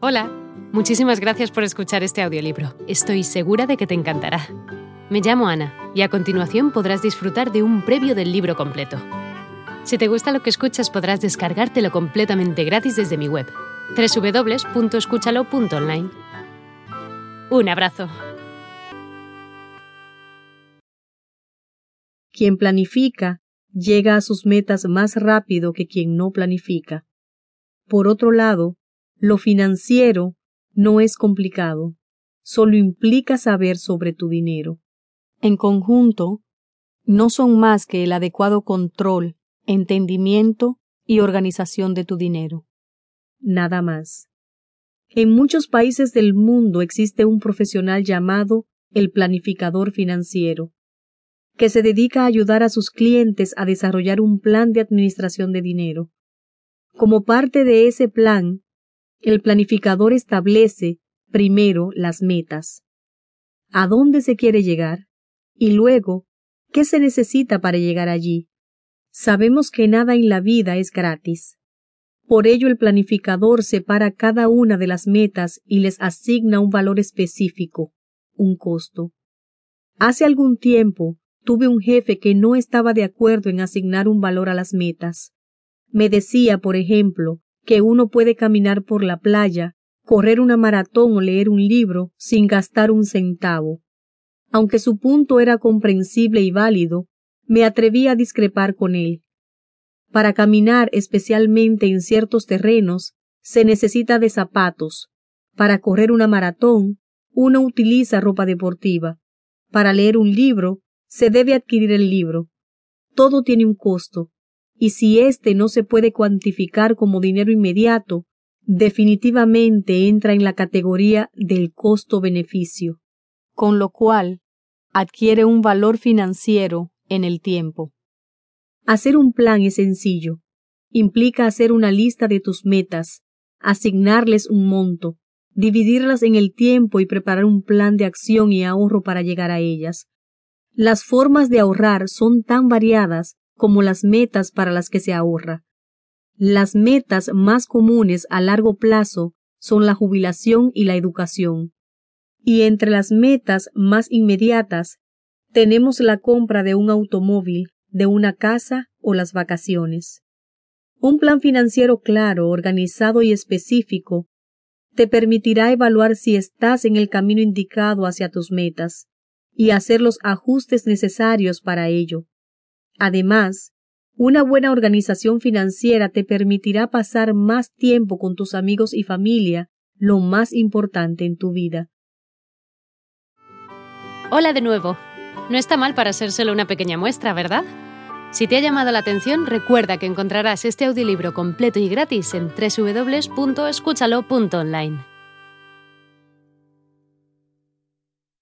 Hola, muchísimas gracias por escuchar este audiolibro. Estoy segura de que te encantará. Me llamo Ana y a continuación podrás disfrutar de un previo del libro completo. Si te gusta lo que escuchas podrás descargártelo completamente gratis desde mi web, www.escúchalo.online. Un abrazo. Quien planifica llega a sus metas más rápido que quien no planifica. Por otro lado, lo financiero no es complicado, solo implica saber sobre tu dinero. En conjunto, no son más que el adecuado control, entendimiento y organización de tu dinero. Nada más. En muchos países del mundo existe un profesional llamado el planificador financiero, que se dedica a ayudar a sus clientes a desarrollar un plan de administración de dinero. Como parte de ese plan, el planificador establece primero las metas, a dónde se quiere llegar y luego qué se necesita para llegar allí. Sabemos que nada en la vida es gratis. Por ello el planificador separa cada una de las metas y les asigna un valor específico, un costo. Hace algún tiempo tuve un jefe que no estaba de acuerdo en asignar un valor a las metas. Me decía, por ejemplo, que uno puede caminar por la playa, correr una maratón o leer un libro sin gastar un centavo. Aunque su punto era comprensible y válido, me atreví a discrepar con él. Para caminar especialmente en ciertos terrenos se necesita de zapatos. Para correr una maratón, uno utiliza ropa deportiva. Para leer un libro, se debe adquirir el libro. Todo tiene un costo, y si éste no se puede cuantificar como dinero inmediato, definitivamente entra en la categoría del costo-beneficio, con lo cual adquiere un valor financiero en el tiempo. Hacer un plan es sencillo. Implica hacer una lista de tus metas, asignarles un monto, dividirlas en el tiempo y preparar un plan de acción y ahorro para llegar a ellas. Las formas de ahorrar son tan variadas como las metas para las que se ahorra. Las metas más comunes a largo plazo son la jubilación y la educación. Y entre las metas más inmediatas tenemos la compra de un automóvil, de una casa o las vacaciones. Un plan financiero claro, organizado y específico te permitirá evaluar si estás en el camino indicado hacia tus metas y hacer los ajustes necesarios para ello. Además, una buena organización financiera te permitirá pasar más tiempo con tus amigos y familia, lo más importante en tu vida. Hola de nuevo. No está mal para ser solo una pequeña muestra, ¿verdad? Si te ha llamado la atención, recuerda que encontrarás este audiolibro completo y gratis en www.escúchalo.online.